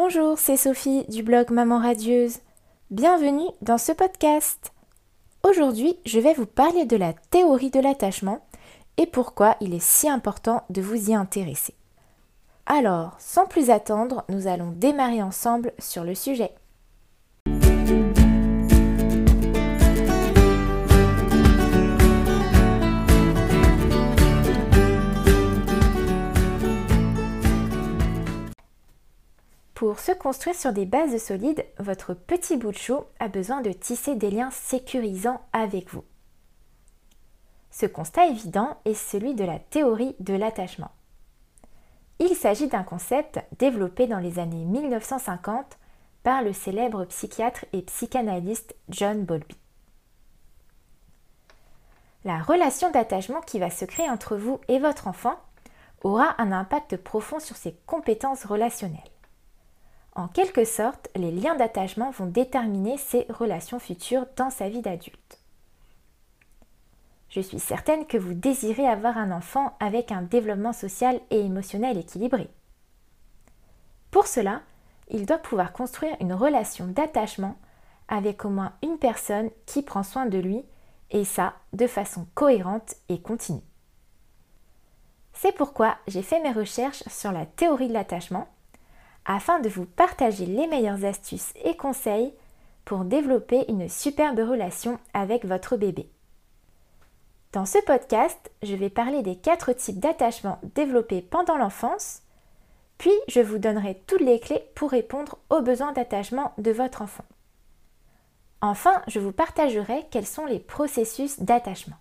Bonjour, c'est Sophie du blog Maman Radieuse. Bienvenue dans ce podcast. Aujourd'hui, je vais vous parler de la théorie de l'attachement et pourquoi il est si important de vous y intéresser. Alors, sans plus attendre, nous allons démarrer ensemble sur le sujet. Pour se construire sur des bases solides, votre petit bout de chou a besoin de tisser des liens sécurisants avec vous. Ce constat évident est celui de la théorie de l'attachement. Il s'agit d'un concept développé dans les années 1950 par le célèbre psychiatre et psychanalyste John Bowlby. La relation d'attachement qui va se créer entre vous et votre enfant aura un impact profond sur ses compétences relationnelles. En quelque sorte, les liens d'attachement vont déterminer ses relations futures dans sa vie d'adulte. Je suis certaine que vous désirez avoir un enfant avec un développement social et émotionnel équilibré. Pour cela, il doit pouvoir construire une relation d'attachement avec au moins une personne qui prend soin de lui, et ça de façon cohérente et continue. C'est pourquoi j'ai fait mes recherches sur la théorie de l'attachement afin de vous partager les meilleures astuces et conseils pour développer une superbe relation avec votre bébé. Dans ce podcast, je vais parler des quatre types d'attachement développés pendant l'enfance, puis je vous donnerai toutes les clés pour répondre aux besoins d'attachement de votre enfant. Enfin, je vous partagerai quels sont les processus d'attachement.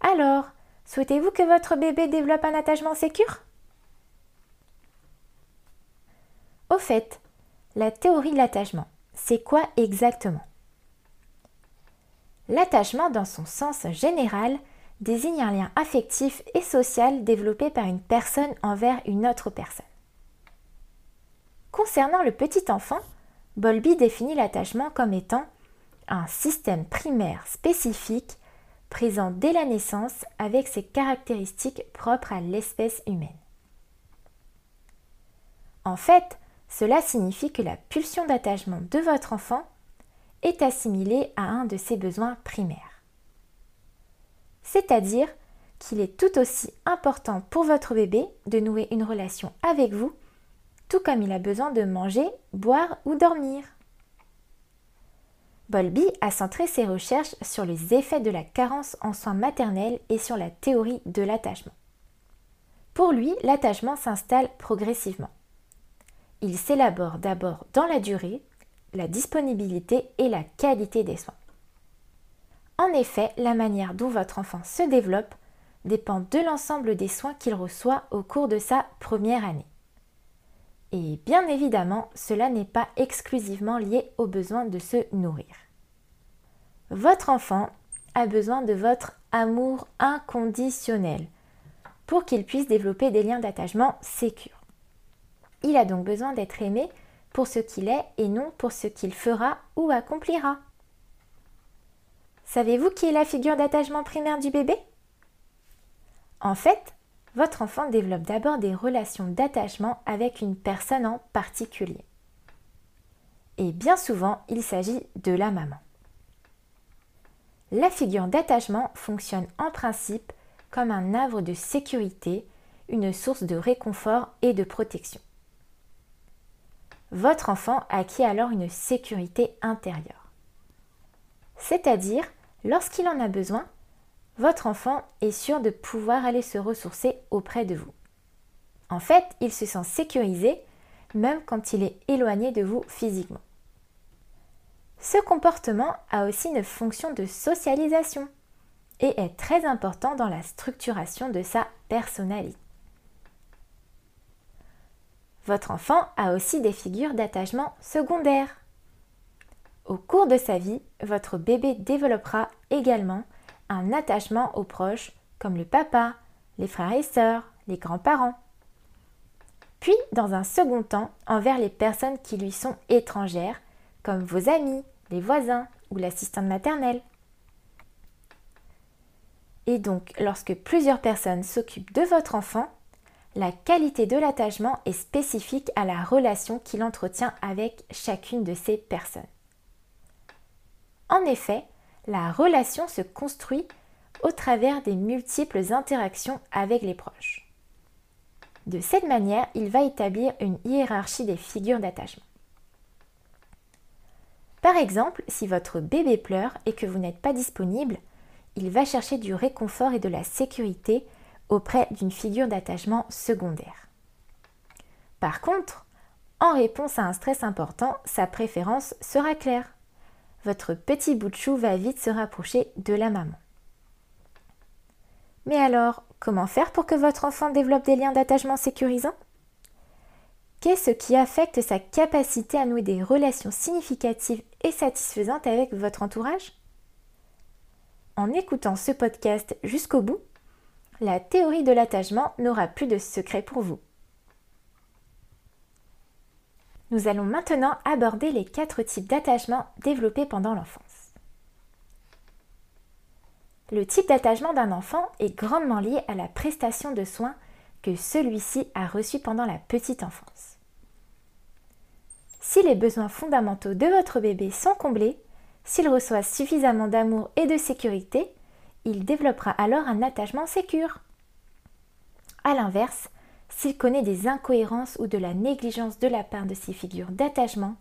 Alors, souhaitez-vous que votre bébé développe un attachement sécure? Au fait, la théorie de l'attachement, c'est quoi exactement? L'attachement, dans son sens général, désigne un lien affectif et social développé par une personne envers une autre personne. Concernant le petit enfant, Bolby définit l'attachement comme étant un système primaire spécifique présent dès la naissance avec ses caractéristiques propres à l'espèce humaine. En fait, cela signifie que la pulsion d'attachement de votre enfant est assimilée à un de ses besoins primaires. C'est-à-dire qu'il est tout aussi important pour votre bébé de nouer une relation avec vous, tout comme il a besoin de manger, boire ou dormir. Bolby a centré ses recherches sur les effets de la carence en soins maternels et sur la théorie de l'attachement. Pour lui, l'attachement s'installe progressivement il s'élabore d'abord dans la durée, la disponibilité et la qualité des soins. En effet, la manière dont votre enfant se développe dépend de l'ensemble des soins qu'il reçoit au cours de sa première année. Et bien évidemment, cela n'est pas exclusivement lié au besoin de se nourrir. Votre enfant a besoin de votre amour inconditionnel pour qu'il puisse développer des liens d'attachement sécurs. Il a donc besoin d'être aimé pour ce qu'il est et non pour ce qu'il fera ou accomplira. Savez-vous qui est la figure d'attachement primaire du bébé? En fait, votre enfant développe d'abord des relations d'attachement avec une personne en particulier. Et bien souvent, il s'agit de la maman. La figure d'attachement fonctionne en principe comme un havre de sécurité, une source de réconfort et de protection votre enfant acquiert alors une sécurité intérieure. C'est-à-dire, lorsqu'il en a besoin, votre enfant est sûr de pouvoir aller se ressourcer auprès de vous. En fait, il se sent sécurisé même quand il est éloigné de vous physiquement. Ce comportement a aussi une fonction de socialisation et est très important dans la structuration de sa personnalité. Votre enfant a aussi des figures d'attachement secondaires. Au cours de sa vie, votre bébé développera également un attachement aux proches comme le papa, les frères et sœurs, les grands-parents. Puis, dans un second temps, envers les personnes qui lui sont étrangères, comme vos amis, les voisins ou l'assistante maternelle. Et donc, lorsque plusieurs personnes s'occupent de votre enfant, La qualité de l'attachement est spécifique à la relation qu'il entretient avec chacune de ces personnes. En effet, la relation se construit au travers des multiples interactions avec les proches. De cette manière, il va établir une hiérarchie des figures d'attachement. Par exemple, si votre bébé pleure et que vous n'êtes pas disponible, il va chercher du réconfort et de la sécurité auprès d'une figure d'attachement secondaire. Par contre, en réponse à un stress important, sa préférence sera claire. Votre petit bout de chou va vite se rapprocher de la maman. Mais alors, comment faire pour que votre enfant développe des liens d'attachement sécurisants? Qu'est-ce qui affecte sa capacité à nouer des relations significatives et satisfaisantes avec votre entourage? En écoutant ce podcast jusqu'au bout, la théorie de l'attachement n'aura plus de secret pour vous. Nous allons maintenant aborder les quatre types d'attachement développés pendant l'enfance. Le type d'attachement d'un enfant est grandement lié à la prestation de soins que celui-ci a reçu pendant la petite enfance. Si les besoins fondamentaux de votre bébé sont comblés, s'il reçoit suffisamment d'amour et de sécurité, il développera alors un attachement sécure. A l'inverse, s'il connaît des incohérences ou de la négligence de la part de ses figures d'attachement,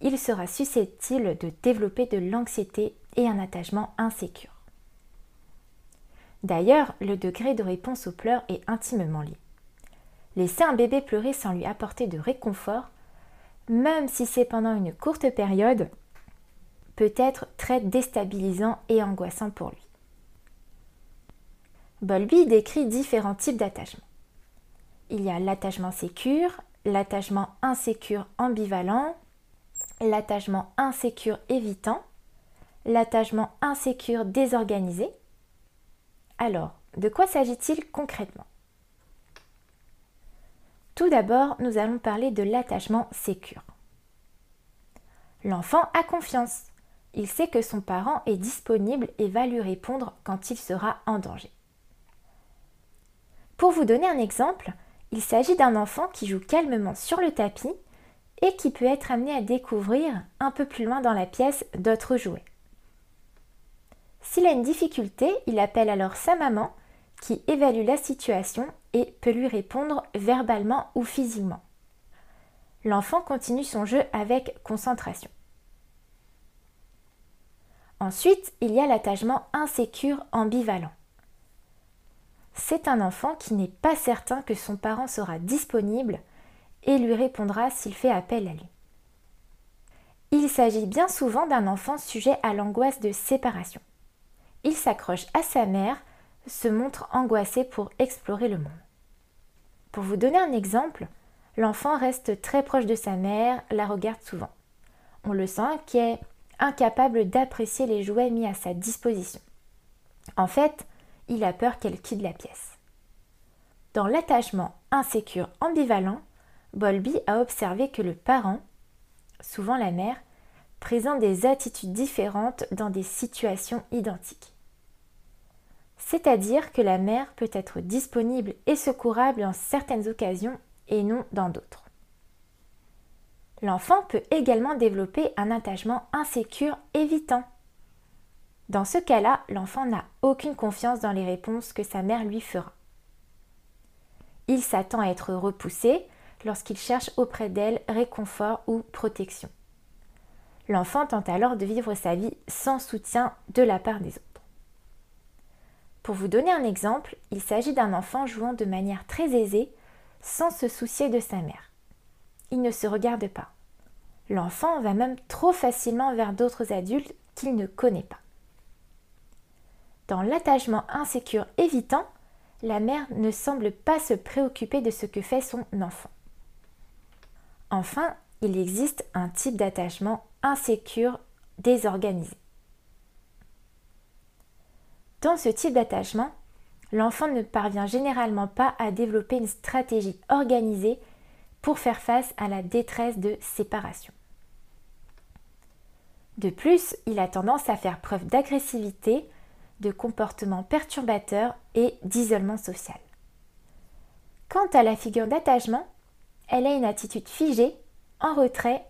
il sera susceptible de développer de l'anxiété et un attachement insécure. D'ailleurs, le degré de réponse aux pleurs est intimement lié. Laisser un bébé pleurer sans lui apporter de réconfort même si c'est pendant une courte période, peut être très déstabilisant et angoissant pour lui. Bolby décrit différents types d'attachement. Il y a l'attachement sécure, l'attachement insécure ambivalent, l'attachement insécure évitant, l'attachement insécure désorganisé. Alors, de quoi s'agit-il concrètement? Tout d'abord, nous allons parler de l'attachement sécure. L'enfant a confiance. Il sait que son parent est disponible et va lui répondre quand il sera en danger. Pour vous donner un exemple, il s'agit d'un enfant qui joue calmement sur le tapis et qui peut être amené à découvrir un peu plus loin dans la pièce d'autres jouets. S'il a une difficulté, il appelle alors sa maman qui évalue la situation et peut lui répondre verbalement ou physiquement. L'enfant continue son jeu avec concentration. Ensuite, il y a l'attachement insécure ambivalent. C'est un enfant qui n'est pas certain que son parent sera disponible et lui répondra s'il fait appel à lui. Il s'agit bien souvent d'un enfant sujet à l'angoisse de séparation. Il s'accroche à sa mère se montre angoissé pour explorer le monde. Pour vous donner un exemple, l'enfant reste très proche de sa mère, la regarde souvent. On le sent inquiet, incapable d'apprécier les jouets mis à sa disposition. En fait, il a peur qu'elle quitte la pièce. Dans l'attachement insécure ambivalent, Bolby a observé que le parent, souvent la mère, présente des attitudes différentes dans des situations identiques c'est-à-dire que la mère peut être disponible et secourable en certaines occasions et non dans d'autres. L'enfant peut également développer un attachement insécure évitant. Dans ce cas-là, l'enfant n'a aucune confiance dans les réponses que sa mère lui fera. Il s'attend à être repoussé lorsqu'il cherche auprès d'elle réconfort ou protection. L'enfant tente alors de vivre sa vie sans soutien de la part des autres. Pour vous donner un exemple, il s'agit d'un enfant jouant de manière très aisée, sans se soucier de sa mère. Il ne se regarde pas. L'enfant va même trop facilement vers d'autres adultes qu'il ne connaît pas. Dans l'attachement insécure évitant, la mère ne semble pas se préoccuper de ce que fait son enfant. Enfin, il existe un type d'attachement insécure désorganisé. Dans ce type d'attachement, l'enfant ne parvient généralement pas à développer une stratégie organisée pour faire face à la détresse de séparation. De plus, il a tendance à faire preuve d'agressivité, de comportements perturbateurs et d'isolement social. Quant à la figure d'attachement, elle a une attitude figée, en retrait,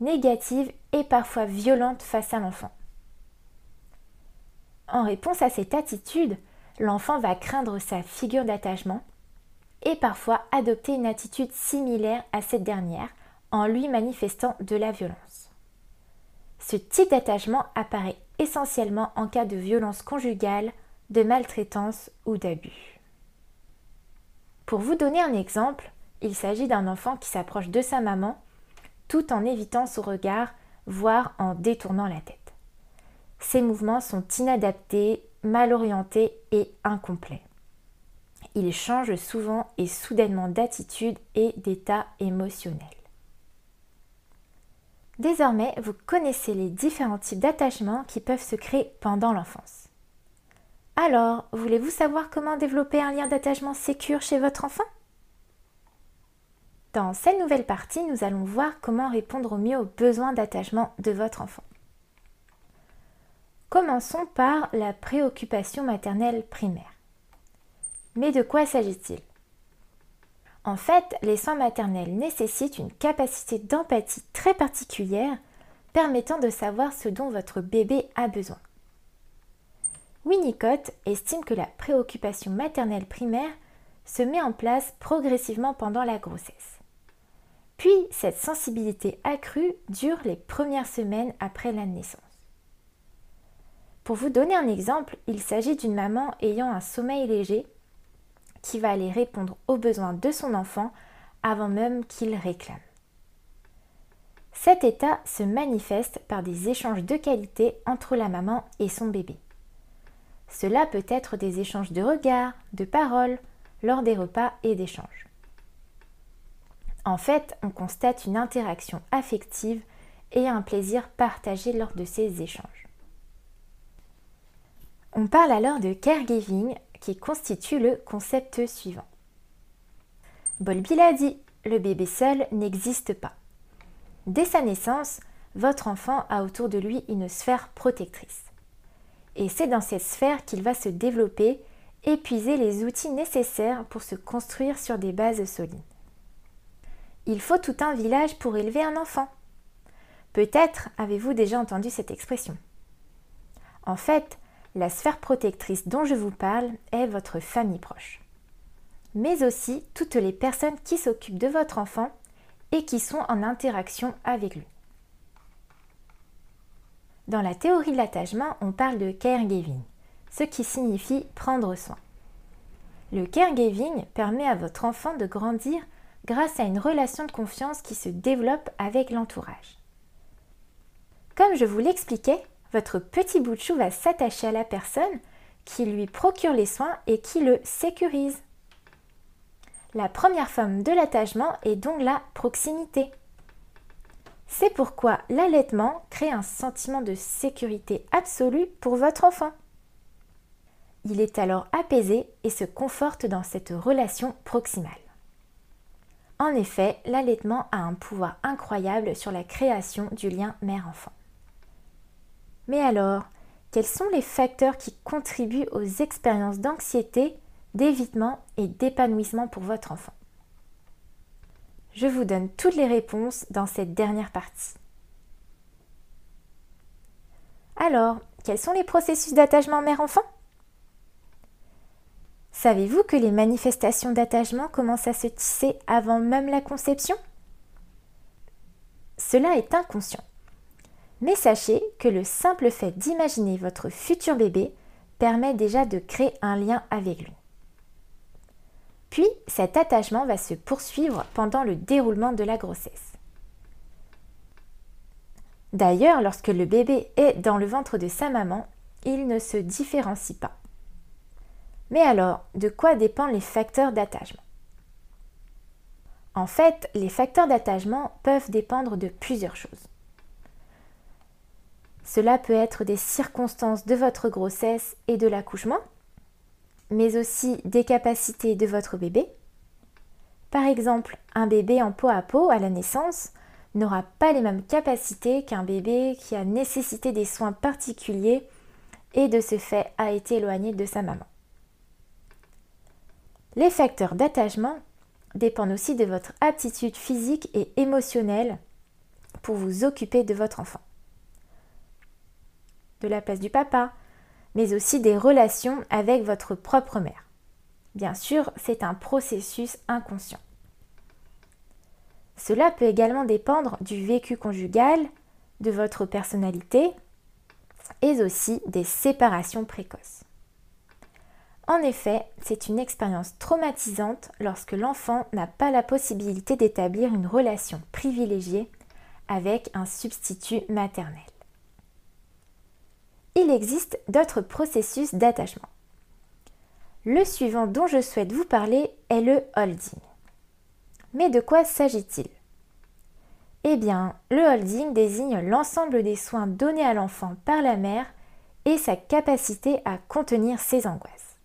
négative et parfois violente face à l'enfant. En réponse à cette attitude, l'enfant va craindre sa figure d'attachement et parfois adopter une attitude similaire à cette dernière en lui manifestant de la violence. Ce type d'attachement apparaît essentiellement en cas de violence conjugale, de maltraitance ou d'abus. Pour vous donner un exemple, il s'agit d'un enfant qui s'approche de sa maman tout en évitant son regard, voire en détournant la tête. Ces mouvements sont inadaptés, mal orientés et incomplets. Il change souvent et soudainement d'attitude et d'état émotionnel. Désormais, vous connaissez les différents types d'attachements qui peuvent se créer pendant l'enfance. Alors, voulez-vous savoir comment développer un lien d'attachement sécure chez votre enfant? Dans cette nouvelle partie, nous allons voir comment répondre au mieux aux besoins d'attachement de votre enfant. Commençons par la préoccupation maternelle primaire. Mais de quoi s'agit-il? En fait, les soins maternels nécessitent une capacité d'empathie très particulière permettant de savoir ce dont votre bébé a besoin. Winnicott estime que la préoccupation maternelle primaire se met en place progressivement pendant la grossesse. Puis cette sensibilité accrue dure les premières semaines après la naissance. Pour vous donner un exemple, il s'agit d'une maman ayant un sommeil léger qui va aller répondre aux besoins de son enfant avant même qu'il réclame. Cet état se manifeste par des échanges de qualité entre la maman et son bébé. Cela peut être des échanges de regards, de paroles, lors des repas et d'échanges. En fait, on constate une interaction affective et un plaisir partagé lors de ces échanges. On parle alors de caregiving qui constitue le concept suivant. Bolby l'a dit, le bébé seul n'existe pas. Dès sa naissance, votre enfant a autour de lui une sphère protectrice. Et c'est dans cette sphère qu'il va se développer, épuiser les outils nécessaires pour se construire sur des bases solides. Il faut tout un village pour élever un enfant. Peut-être avez-vous déjà entendu cette expression. En fait, la sphère protectrice dont je vous parle est votre famille proche, mais aussi toutes les personnes qui s'occupent de votre enfant et qui sont en interaction avec lui. Dans la théorie de l'attachement, on parle de caregiving, ce qui signifie prendre soin. Le caregiving permet à votre enfant de grandir grâce à une relation de confiance qui se développe avec l'entourage. Comme je vous l'expliquais, votre petit bout de chou va s'attacher à la personne qui lui procure les soins et qui le sécurise. La première forme de l'attachement est donc la proximité. C'est pourquoi l'allaitement crée un sentiment de sécurité absolue pour votre enfant. Il est alors apaisé et se conforte dans cette relation proximale. En effet, l'allaitement a un pouvoir incroyable sur la création du lien mère-enfant. Mais alors, quels sont les facteurs qui contribuent aux expériences d'anxiété, d'évitement et d'épanouissement pour votre enfant? Je vous donne toutes les réponses dans cette dernière partie. Alors, quels sont les processus d'attachement mère-enfant? Savez-vous que les manifestations d'attachement commencent à se tisser avant même la conception? Cela est inconscient. Mais sachez que le simple fait d'imaginer votre futur bébé permet déjà de créer un lien avec lui. Puis cet attachement va se poursuivre pendant le déroulement de la grossesse. D'ailleurs, lorsque le bébé est dans le ventre de sa maman, il ne se différencie pas. Mais alors, de quoi dépendent les facteurs d'attachement? En fait, les facteurs d'attachement peuvent dépendre de plusieurs choses. Cela peut être des circonstances de votre grossesse et de l'accouchement, mais aussi des capacités de votre bébé. Par exemple, un bébé en peau à peau à la naissance n'aura pas les mêmes capacités qu'un bébé qui a nécessité des soins particuliers et de ce fait a été éloigné de sa maman. Les facteurs d'attachement dépendent aussi de votre aptitude physique et émotionnelle pour vous occuper de votre enfant. De la place du papa, mais aussi des relations avec votre propre mère. Bien sûr, c'est un processus inconscient. Cela peut également dépendre du vécu conjugal, de votre personnalité et aussi des séparations précoces. En effet, c'est une expérience traumatisante lorsque l'enfant n'a pas la possibilité d'établir une relation privilégiée avec un substitut maternel. Il existe d'autres processus d'attachement. Le suivant dont je souhaite vous parler est le holding. Mais de quoi s'agit-il? Eh bien, le holding désigne l'ensemble des soins donnés à l'enfant par la mère et sa capacité à contenir ses angoisses.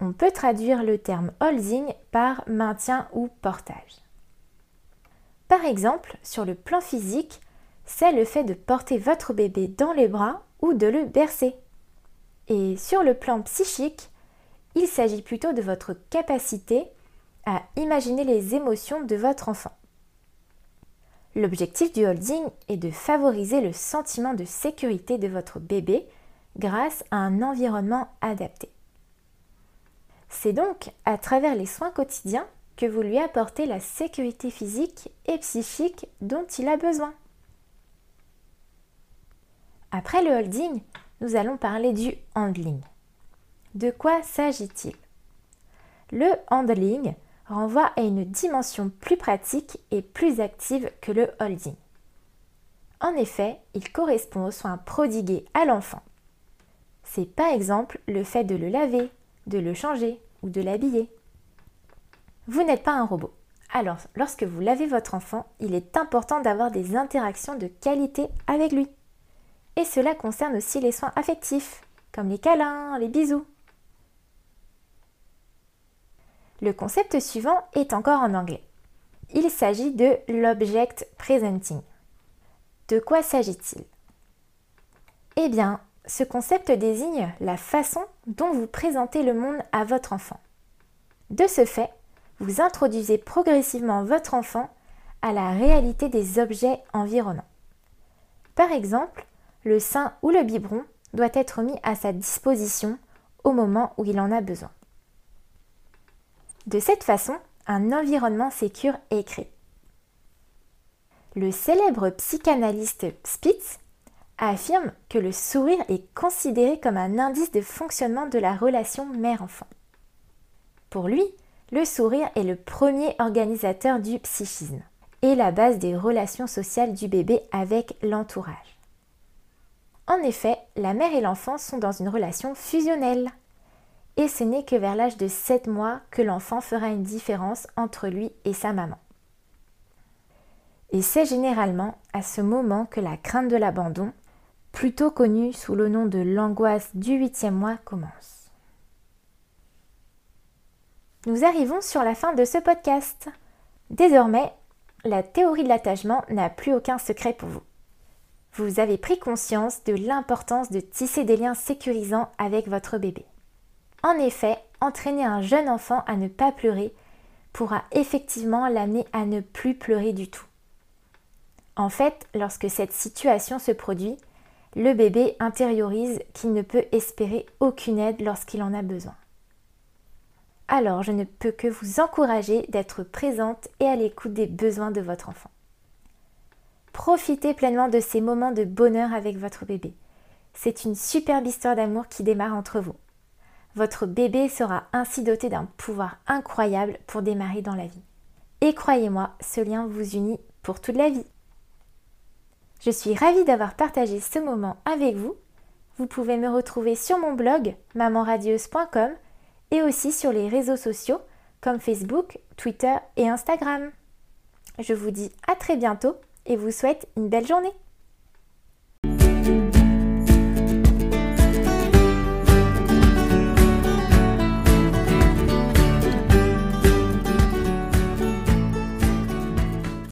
On peut traduire le terme holding par maintien ou portage. Par exemple, sur le plan physique, c'est le fait de porter votre bébé dans les bras ou de le bercer. Et sur le plan psychique, il s'agit plutôt de votre capacité à imaginer les émotions de votre enfant. L'objectif du holding est de favoriser le sentiment de sécurité de votre bébé grâce à un environnement adapté. C'est donc à travers les soins quotidiens que vous lui apportez la sécurité physique et psychique dont il a besoin. Après le holding, nous allons parler du handling. De quoi s'agit-il? Le handling renvoie à une dimension plus pratique et plus active que le holding. En effet, il correspond aux soins prodigués à l'enfant. C'est par exemple le fait de le laver, de le changer ou de l'habiller. Vous n'êtes pas un robot. Alors, lorsque vous lavez votre enfant, il est important d'avoir des interactions de qualité avec lui. Et cela concerne aussi les soins affectifs, comme les câlins, les bisous. Le concept suivant est encore en anglais. Il s'agit de l'object presenting. De quoi s'agit-il? Eh bien, ce concept désigne la façon dont vous présentez le monde à votre enfant. De ce fait, vous introduisez progressivement votre enfant à la réalité des objets environnants. Par exemple, le sein ou le biberon doit être mis à sa disposition au moment où il en a besoin. De cette façon, un environnement sécure est créé. Le célèbre psychanalyste Spitz affirme que le sourire est considéré comme un indice de fonctionnement de la relation mère-enfant. Pour lui, le sourire est le premier organisateur du psychisme et la base des relations sociales du bébé avec l'entourage. En effet, la mère et l'enfant sont dans une relation fusionnelle et ce n'est que vers l'âge de 7 mois que l'enfant fera une différence entre lui et sa maman. Et c'est généralement à ce moment que la crainte de l'abandon, plutôt connue sous le nom de l'angoisse du huitième mois, commence. Nous arrivons sur la fin de ce podcast. Désormais, la théorie de l'attachement n'a plus aucun secret pour vous. Vous avez pris conscience de l'importance de tisser des liens sécurisants avec votre bébé. En effet, entraîner un jeune enfant à ne pas pleurer pourra effectivement l'amener à ne plus pleurer du tout. En fait, lorsque cette situation se produit, le bébé intériorise qu'il ne peut espérer aucune aide lorsqu'il en a besoin. Alors, je ne peux que vous encourager d'être présente et à l'écoute des besoins de votre enfant. Profitez pleinement de ces moments de bonheur avec votre bébé. C'est une superbe histoire d'amour qui démarre entre vous. Votre bébé sera ainsi doté d'un pouvoir incroyable pour démarrer dans la vie. Et croyez-moi, ce lien vous unit pour toute la vie. Je suis ravie d'avoir partagé ce moment avec vous. Vous pouvez me retrouver sur mon blog mamanradieuse.com et aussi sur les réseaux sociaux comme Facebook, Twitter et Instagram. Je vous dis à très bientôt et vous souhaite une belle journée.